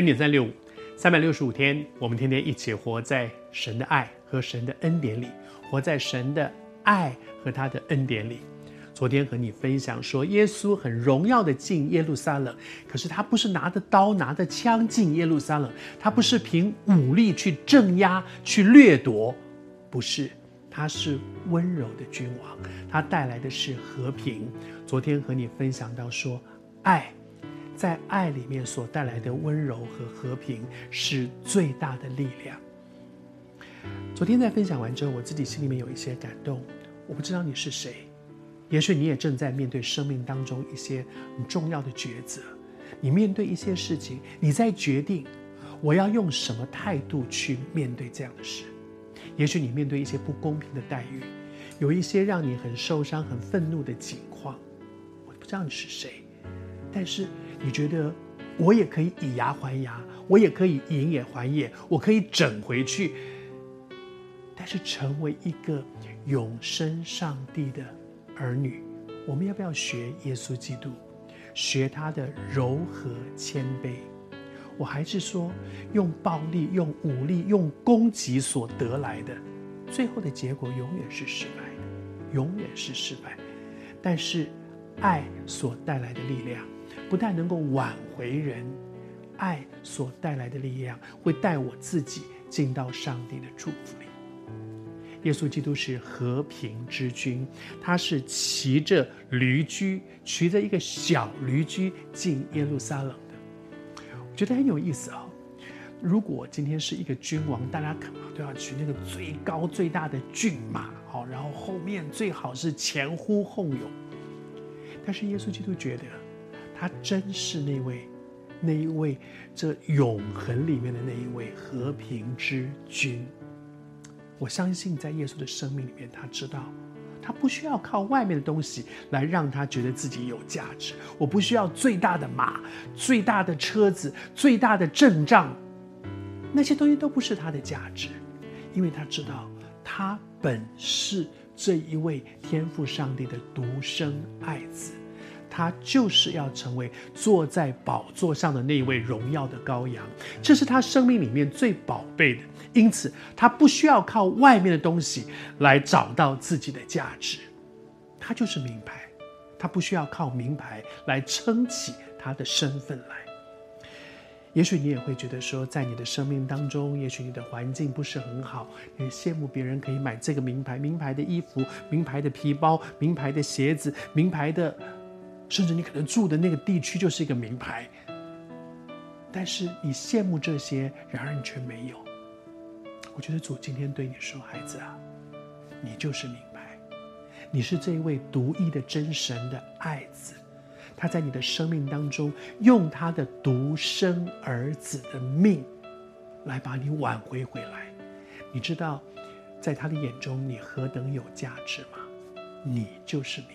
恩典三六五，三百六十五天，我们天天一起活在神的爱和神的恩典里，活在神的爱和他的恩典里。昨天和你分享说，耶稣很荣耀的进耶路撒冷，可是他不是拿着刀、拿着枪进耶路撒冷，他不是凭武力去镇压、去掠夺，不是，他是温柔的君王，他带来的是和平。昨天和你分享到说，爱。在爱里面所带来的温柔和和平是最大的力量。昨天在分享完之后，我自己心里面有一些感动。我不知道你是谁，也许你也正在面对生命当中一些很重要的抉择。你面对一些事情，你在决定我要用什么态度去面对这样的事。也许你面对一些不公平的待遇，有一些让你很受伤、很愤怒的境况。我不知道你是谁，但是。你觉得我也可以以牙还牙，我也可以以眼还眼，我可以整回去。但是成为一个永生上帝的儿女，我们要不要学耶稣基督，学他的柔和谦卑？我还是说，用暴力、用武力、用攻击所得来的，最后的结果永远是失败的，永远是失败。但是爱所带来的力量。不但能够挽回人，爱所带来的力量会带我自己进到上帝的祝福里。耶稣基督是和平之君，他是骑着驴驹，骑着一个小驴驹进耶路撒冷的。我觉得很有意思啊、哦！如果今天是一个君王，大家可能都要骑那个最高最大的骏马，好，然后后面最好是前呼后拥。但是耶稣基督觉得。他真是那位，那一位，这永恒里面的那一位和平之君。我相信，在耶稣的生命里面，他知道，他不需要靠外面的东西来让他觉得自己有价值。我不需要最大的马、最大的车子、最大的阵仗，那些东西都不是他的价值，因为他知道，他本是这一位天赋上帝的独生爱子。他就是要成为坐在宝座上的那一位荣耀的羔羊，这是他生命里面最宝贝的。因此，他不需要靠外面的东西来找到自己的价值，他就是名牌，他不需要靠名牌来撑起他的身份来。也许你也会觉得说，在你的生命当中，也许你的环境不是很好，你羡慕别人可以买这个名牌、名牌的衣服、名牌的皮包、名牌的鞋子、名牌的。甚至你可能住的那个地区就是一个名牌，但是你羡慕这些，然而你却没有。我觉得主今天对你说：“孩子啊，你就是名牌，你是这一位独一的真神的爱子，他在你的生命当中用他的独生儿子的命来把你挽回回来。你知道，在他的眼中你何等有价值吗？你就是名。”